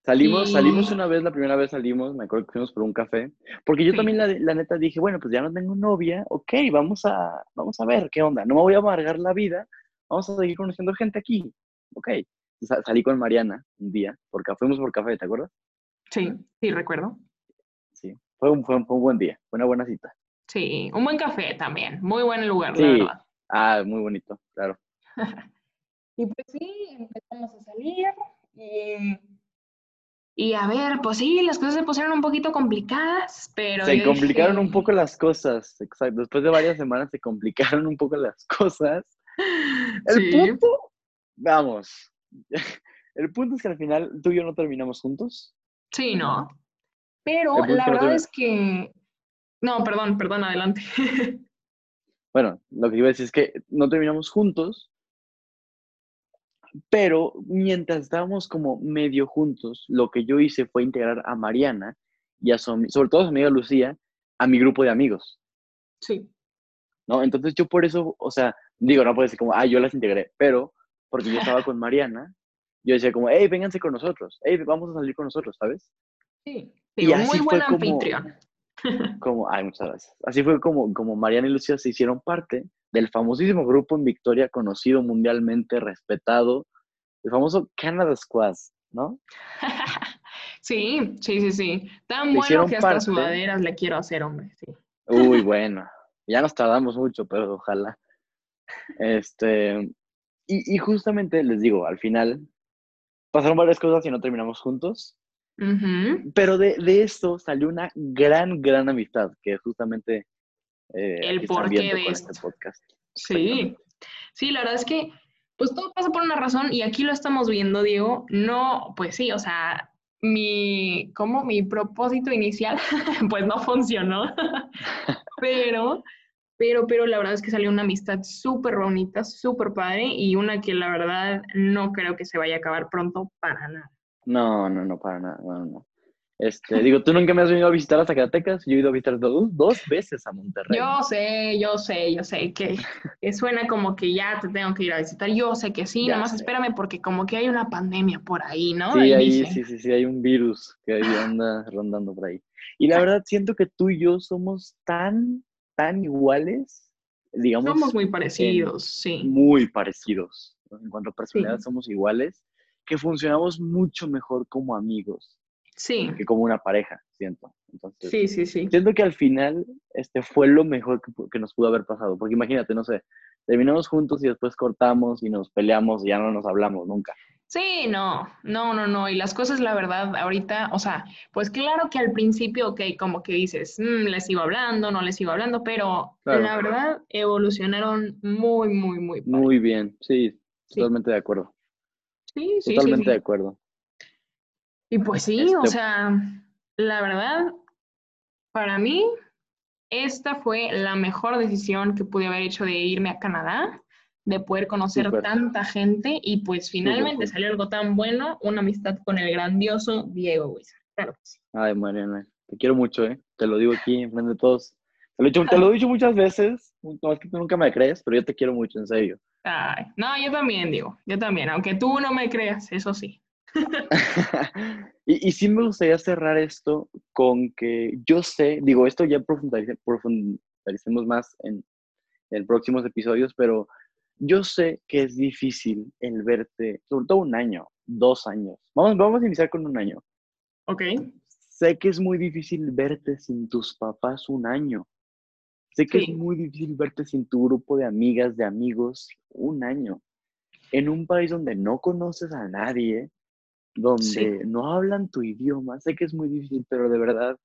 Speaker 1: salimos,
Speaker 2: Y-
Speaker 1: salimos una vez, la primera vez salimos, me acuerdo que fuimos por un café, porque yo
Speaker 2: Sí.
Speaker 1: también la, la neta dije, bueno, pues ya no tengo novia, ok, vamos a, vamos a ver qué onda, no me voy a amargar la vida, vamos a seguir conociendo gente aquí, ok. Sa- salí con Mariana un día, porque fuimos por café, ¿te acuerdas?
Speaker 2: Sí, sí, recuerdo.
Speaker 1: Sí. fue un, fue un, buen día, fue una buena cita.
Speaker 2: Sí, un buen café también, muy buen lugar, la verdad.
Speaker 1: Ah, muy bonito, claro.
Speaker 2: y pues sí, empezamos a salir y, y, a ver, pues sí, las cosas se pusieron un poquito complicadas, pero...
Speaker 1: Se complicaron un poco las cosas, exacto. Después de varias semanas se complicaron un poco las cosas. El punto, vamos, el punto es que al final tú y yo no terminamos juntos.
Speaker 2: Sí, no. Pero la verdad es que... No, perdón, perdón, adelante.
Speaker 1: bueno, lo que iba a decir es que no terminamos juntos, pero mientras estábamos como medio juntos, lo que yo hice fue integrar a Mariana y a su, sobre todo a su amiga Lucía, a mi grupo de amigos.
Speaker 2: Sí.
Speaker 1: ¿No? Entonces yo por eso, o sea, digo, no puede ser como, ah, yo las integré, pero porque yo estaba con Mariana, yo decía como, hey, vénganse con nosotros, hey, vamos a salir con nosotros, ¿sabes?
Speaker 2: Sí, y muy buen anfitrión.
Speaker 1: Como, ay, muchas gracias. Así fue como, como Mariana y Lucía se hicieron parte del famosísimo grupo en Victoria, conocido mundialmente, respetado, el famoso Canada Squad, ¿no?
Speaker 2: sí, sí, sí, sí. Tan bueno que hasta sudaderas le quiero hacer, hombre, sí.
Speaker 1: Uy, bueno. Ya nos tardamos mucho, pero ojalá. Este, y, justamente les digo, al final pasaron varias cosas y no terminamos juntos. Pero de, de, esto salió una gran, gran amistad, que justamente
Speaker 2: eh, el porqué de este podcast. Sí, sí, la verdad es que pues todo pasa por una razón y aquí lo estamos viendo, Diego. No, pues sí, o sea, mi, como mi propósito inicial, pues no funcionó, pero, pero, pero la verdad es que salió una amistad súper bonita, súper padre y una que la verdad no creo que se vaya a acabar pronto para nada.
Speaker 1: No, no, no, para nada, no, no. Este, digo, tú nunca me has venido a visitar a Zacatecas, yo he ido a visitar dos, dos veces a Monterrey.
Speaker 2: Yo sé, yo sé, yo sé que, suena como que ya te tengo que ir a visitar. Yo sé que sí, nada más espérame porque como que hay una pandemia por ahí, ¿no?
Speaker 1: Sí, ahí, sí, sí, sí, hay un virus que ahí anda rondando por ahí. Y la verdad siento que tú y yo somos tan, tan iguales, digamos.
Speaker 2: Somos muy parecidos, sí.
Speaker 1: Muy parecidos. En cuanto a personalidad somos iguales, que funcionamos mucho mejor como amigos
Speaker 2: sí.
Speaker 1: que como una pareja, siento.
Speaker 2: Entonces, sí, sí, sí.
Speaker 1: Siento que al final este fue lo mejor que, nos pudo haber pasado, porque imagínate, no sé, terminamos juntos y después cortamos y nos peleamos y ya no nos hablamos nunca.
Speaker 2: Sí, no, no, no, no. Y las cosas, la verdad, ahorita, o sea, pues claro que al principio, ok, como que dices, mm, les sigo hablando, no les sigo hablando, pero la verdad evolucionaron muy, muy, muy.
Speaker 1: Muy bien, sí, totalmente de acuerdo.
Speaker 2: Sí, sí.
Speaker 1: Totalmente de acuerdo.
Speaker 2: Y pues sí, o este sea, la verdad, para mí, esta fue la mejor decisión que pude haber hecho de irme a Canadá, de poder conocer tanta gente y pues finalmente salió algo tan bueno, una amistad con el grandioso Diego Wizard. Claro que sí.
Speaker 1: Ay, Mariana, te quiero mucho, ¿eh? Te lo digo aquí en frente de todos. Te lo, he dicho, te lo he dicho muchas veces, no es que tú nunca me crees, pero yo te quiero mucho, en serio.
Speaker 2: Ay, no, yo también, digo, yo también, aunque tú no me creas, eso sí.
Speaker 1: y, sí me gustaría cerrar esto con que yo sé, digo, esto ya profundicemos más en, en próximos episodios, pero yo sé que es difícil el verte, sobre todo un año, dos años. Vamos, vamos a iniciar con un año.
Speaker 2: Ok.
Speaker 1: Sé que es muy difícil verte sin tus papás un año. Sé que es muy difícil verte sin tu grupo de amigas, de amigos, un año. En un país donde no conoces a nadie, donde no hablan tu idioma. Sé que es muy difícil, pero de verdad,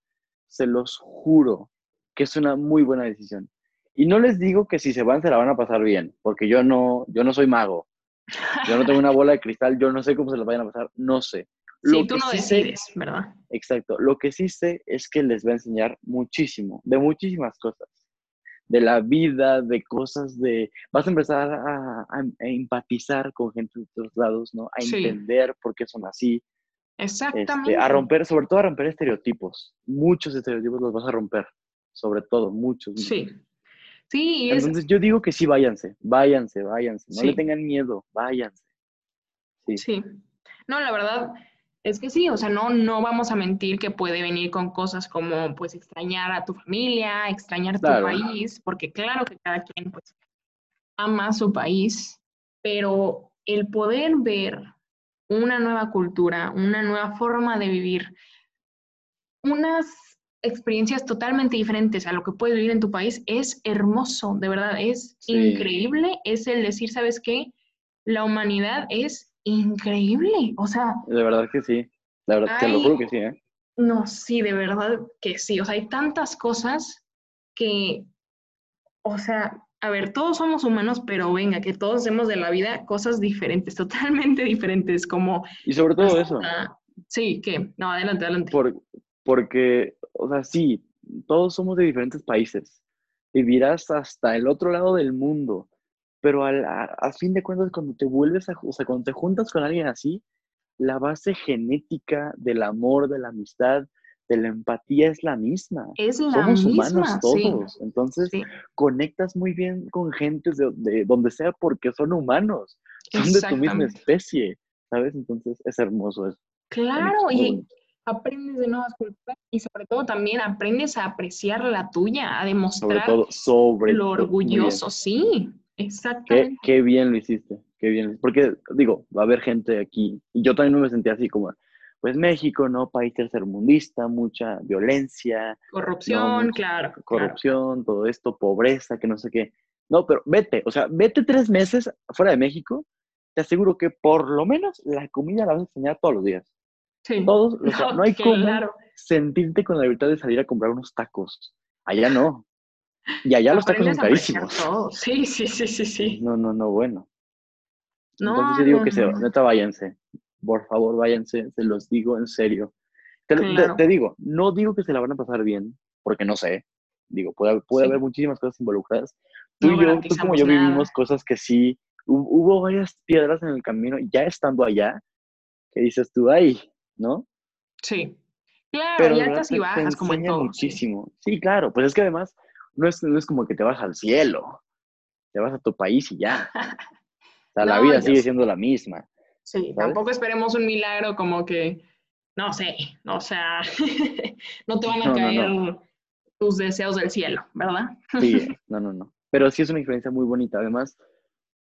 Speaker 1: se los juro que es una muy buena decisión. Y no les digo que si se van se la van a pasar bien, porque yo no, yo no soy mago. Yo no tengo una bola de cristal, yo no sé cómo se las vayan a pasar, no sé.
Speaker 2: sí, tú no decides, ¿verdad?
Speaker 1: Exacto. Lo que sí sé es que les va a enseñar muchísimo, de muchísimas cosas de la vida, de cosas de... Vas a empezar a, empatizar con gente de otros lados, ¿no? A entender por qué son así.
Speaker 2: Exactamente.
Speaker 1: Este, a romper, sobre todo a romper estereotipos. Muchos estereotipos los vas a romper, sobre todo, muchos.
Speaker 2: Sí. Sí.
Speaker 1: Entonces yo digo que sí, váyanse, váyanse, váyanse. No le tengan miedo, váyanse.
Speaker 2: Sí. Sí. No, la verdad, es que sí, o sea, no, no vamos a mentir que puede venir con cosas como, pues, extrañar a tu familia, extrañar tu país, porque claro que cada quien, pues, ama su país, pero el poder ver una nueva cultura, una nueva forma de vivir, unas experiencias totalmente diferentes a lo que puedes vivir en tu país, es hermoso, de verdad, es increíble. Es el decir, ¿sabes qué? La humanidad es increíble, o sea...
Speaker 1: De verdad que sí, de verdad, te lo juro que sí, ¿eh?
Speaker 2: No, sí, de verdad que sí, o sea, hay tantas cosas que, o sea, a ver, todos somos humanos, pero venga, que todos hacemos de la vida cosas diferentes, totalmente diferentes, como...
Speaker 1: Y sobre todo eso.
Speaker 2: Sí, ¿qué? No, adelante, adelante.
Speaker 1: porque, o sea, sí, todos somos de diferentes países. Vivirás hasta el otro lado del mundo, pero al, a, fin de cuentas, cuando te vuelves a, o sea, cuando te juntas con alguien así, la base genética del amor, de la amistad, la empatía es la misma.
Speaker 2: Es
Speaker 1: la Somos humanos todos. Entonces, conectas muy bien con gente de, donde sea porque son humanos. Son de tu misma especie. ¿Sabes? Entonces, es hermoso eso.
Speaker 2: Claro, y aprendes de nuevas culturas y sobre todo también aprendes a apreciar la tuya, a demostrar
Speaker 1: sobre
Speaker 2: lo orgulloso, sí, exactamente.
Speaker 1: Qué, qué, bien lo hiciste, qué bien. Porque digo, va a haber gente aquí, y yo también me sentí así como, pues México, ¿no? País tercermundista, mucha violencia.
Speaker 2: Corrupción, claro.
Speaker 1: Corrupción, todo esto, pobreza, que no sé qué. No, pero vete, o sea, vete tres meses fuera de México, te aseguro que por lo menos la comida la vas a enseñar todos los días. Sí. Todos, o sea, no, hay como sentirte con la libertad de salir a comprar unos tacos. Allá no. Y allá los tacos son carísimos.
Speaker 2: Sí, sí, sí, sí, sí.
Speaker 1: No, no, no, bueno. No, Entonces yo digo que se, neta váyanse por favor váyanse, se los digo en serio. Te, digo, no digo que se la van a pasar bien, porque no sé, digo, puede, puede haber muchísimas cosas involucradas. Tú y yo, tú como yo vivimos cosas que sí, hubo varias piedras en el camino, ya estando allá, que dices tú, ay, ¿no?
Speaker 2: Sí. Claro, Pero y altas y bajas, como en todo.
Speaker 1: muchísimo. Sí. claro, pues es que además no es, no es como que te vas al cielo, te vas a tu país y ya. O sea, la vida sigue siendo la misma.
Speaker 2: Sí, tampoco esperemos un milagro como que, no sé, o sea, no te van a caer tus deseos del cielo, ¿verdad?
Speaker 1: sí, no, no, no. Pero sí es una experiencia muy bonita. Además,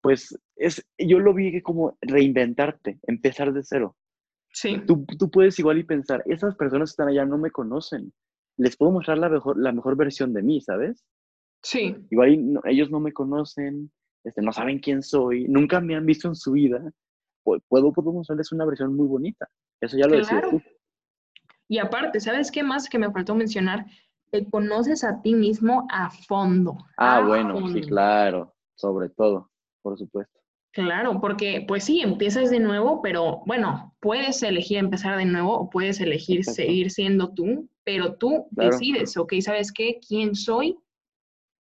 Speaker 1: pues es, yo lo vi como reinventarte, empezar de cero.
Speaker 2: Sí.
Speaker 1: Tú, tú puedes igual y pensar, esas personas que están allá no me conocen. Les puedo mostrar la mejor, la mejor versión de mí, ¿sabes?
Speaker 2: Sí.
Speaker 1: Igual ellos no me conocen, este, no saben quién soy, nunca me han visto en su vida puedo, puedo mostrarles una versión muy bonita. Eso ya lo decía tú.
Speaker 2: Y aparte, ¿sabes qué más que me faltó mencionar? Te conoces a ti mismo a fondo.
Speaker 1: Ah, bueno, sí, claro, sobre todo, por supuesto.
Speaker 2: Claro, porque pues sí, empiezas de nuevo, pero bueno, puedes elegir empezar de nuevo o puedes elegir seguir siendo tú, pero tú decides, ok, ¿sabes qué? ¿Quién soy?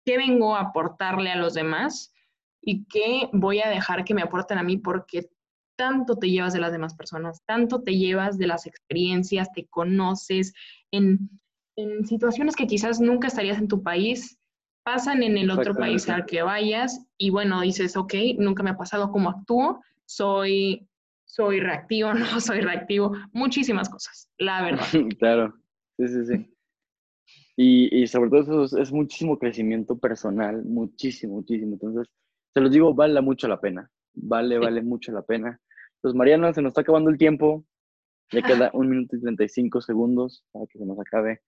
Speaker 2: ¿Qué vengo a aportarle a los demás? ¿Y qué voy a dejar que me aporten a mí? Porque tanto te llevas de las demás personas, tanto te llevas de las experiencias, te conoces en, situaciones que quizás nunca estarías en tu país, pasan en el otro país al que vayas y bueno, dices, ok, nunca me ha pasado cómo actúo, soy, soy reactivo, no soy reactivo, muchísimas cosas, la verdad.
Speaker 1: claro, sí, sí, sí. Y, y sobre todo eso es, muchísimo crecimiento personal, muchísimo, muchísimo. Entonces, se los digo, vale mucho la pena, vale, vale mucho la pena. Pues Mariana, se nos está acabando el tiempo. Ya queda un minuto y 35 segundos para que se nos acabe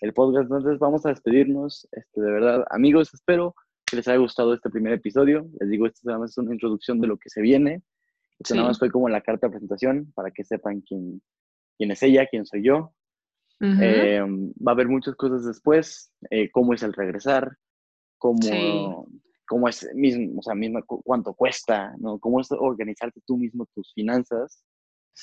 Speaker 1: el podcast. Entonces vamos a despedirnos. Este, de verdad, amigos, espero que les haya gustado este primer episodio. Les digo, esto nada más es una introducción de lo que se viene. Esto nada más fue como la carta de presentación para que sepan quién, quién es ella, quién soy yo. Eh, va a haber muchas cosas después, eh, cómo es el regresar, cómo, cómo es mismo, o sea, mismo, cuánto cuesta, ¿no? Cómo es organizarte tú mismo tus finanzas.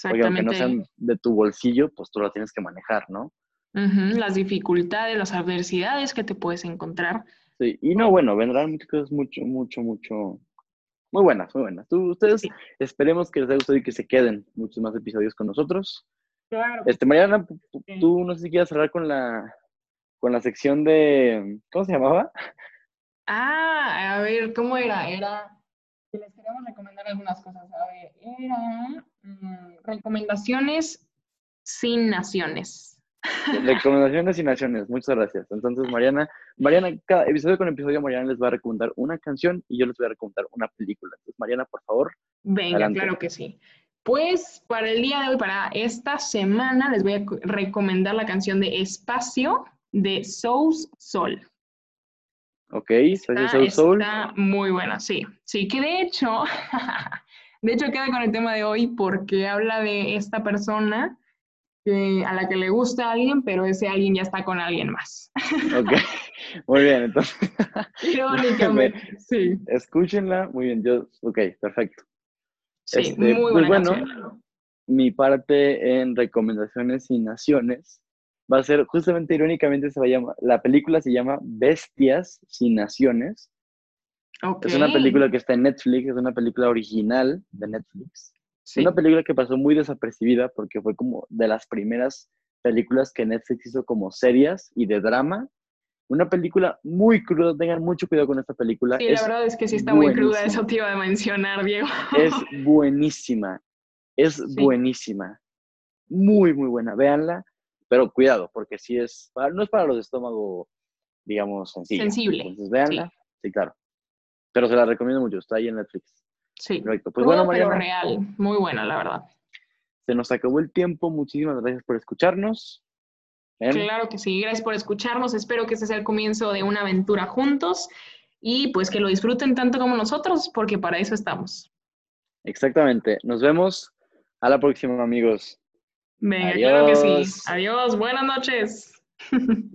Speaker 1: Porque aunque no sean de tu bolsillo, pues tú lo tienes que manejar, ¿no?
Speaker 2: Las dificultades, las adversidades que te puedes encontrar.
Speaker 1: Sí, y no, bueno, vendrán muchas cosas mucho, mucho, mucho, muy buenas, muy buenas. Tú, ustedes esperemos que les haya gustado y que se queden muchos más episodios con nosotros.
Speaker 2: Claro.
Speaker 1: Este, Mariana, tú no sé si quieres cerrar con la, con la sección de, ¿cómo se llamaba?
Speaker 2: Ah, a ver, ¿cómo era? Era que les queremos recomendar algunas cosas. A ver, era mm, recomendaciones sin naciones.
Speaker 1: Recomendaciones sin naciones, muchas gracias. Entonces, Mariana, Mariana, cada episodio con episodio, Mariana les va a recomendar una canción y yo les voy a recomendar una película. Entonces, Mariana, por favor.
Speaker 2: Venga, claro que sí. Pues para el día de hoy, para esta semana, les voy a recomendar la canción de Espacio de Souls Sol.
Speaker 1: Ok, Soul Soul.
Speaker 2: Está muy buena, sí. Sí, que de hecho, de hecho queda con el tema de hoy porque habla de esta persona que, a la que le gusta a alguien, pero ese alguien ya está con alguien más.
Speaker 1: ok, muy bien, entonces.
Speaker 2: Irónicamente, sí.
Speaker 1: Escúchenla, muy bien, yo, ok, perfecto.
Speaker 2: Sí, este, muy pues bueno,
Speaker 1: mi parte en recomendaciones y naciones va a ser, justamente irónicamente se va a llamar, la película se llama Bestias sin Naciones. Es una película que está en Netflix, es una película original de Netflix. Es una película que pasó muy desapercibida porque fue como de las primeras películas que Netflix hizo como serias y de drama. Una película muy cruda, tengan mucho cuidado con esta película.
Speaker 2: Sí, la verdad es que sí está muy cruda, eso te iba a mencionar, Diego.
Speaker 1: Es buenísima, es buenísima. Muy, muy buena. Véanla pero cuidado, porque si es, no es para los de estómago, digamos, sensible.
Speaker 2: Sensible.
Speaker 1: Entonces, véanla. Sí. claro. Pero se la recomiendo mucho, está ahí en Netflix.
Speaker 2: Sí. Perfecto. Pues bueno, Mariana. Pero real, muy buena, la verdad.
Speaker 1: Se nos acabó el tiempo, muchísimas gracias por escucharnos.
Speaker 2: Claro que sí, gracias por escucharnos. Espero que este sea el comienzo de una aventura juntos y pues que lo disfruten tanto como nosotros, porque para eso estamos.
Speaker 1: Exactamente. Nos vemos a la próxima, amigos.
Speaker 2: Venga, claro que sí. Adiós, buenas noches.
Speaker 1: Buenas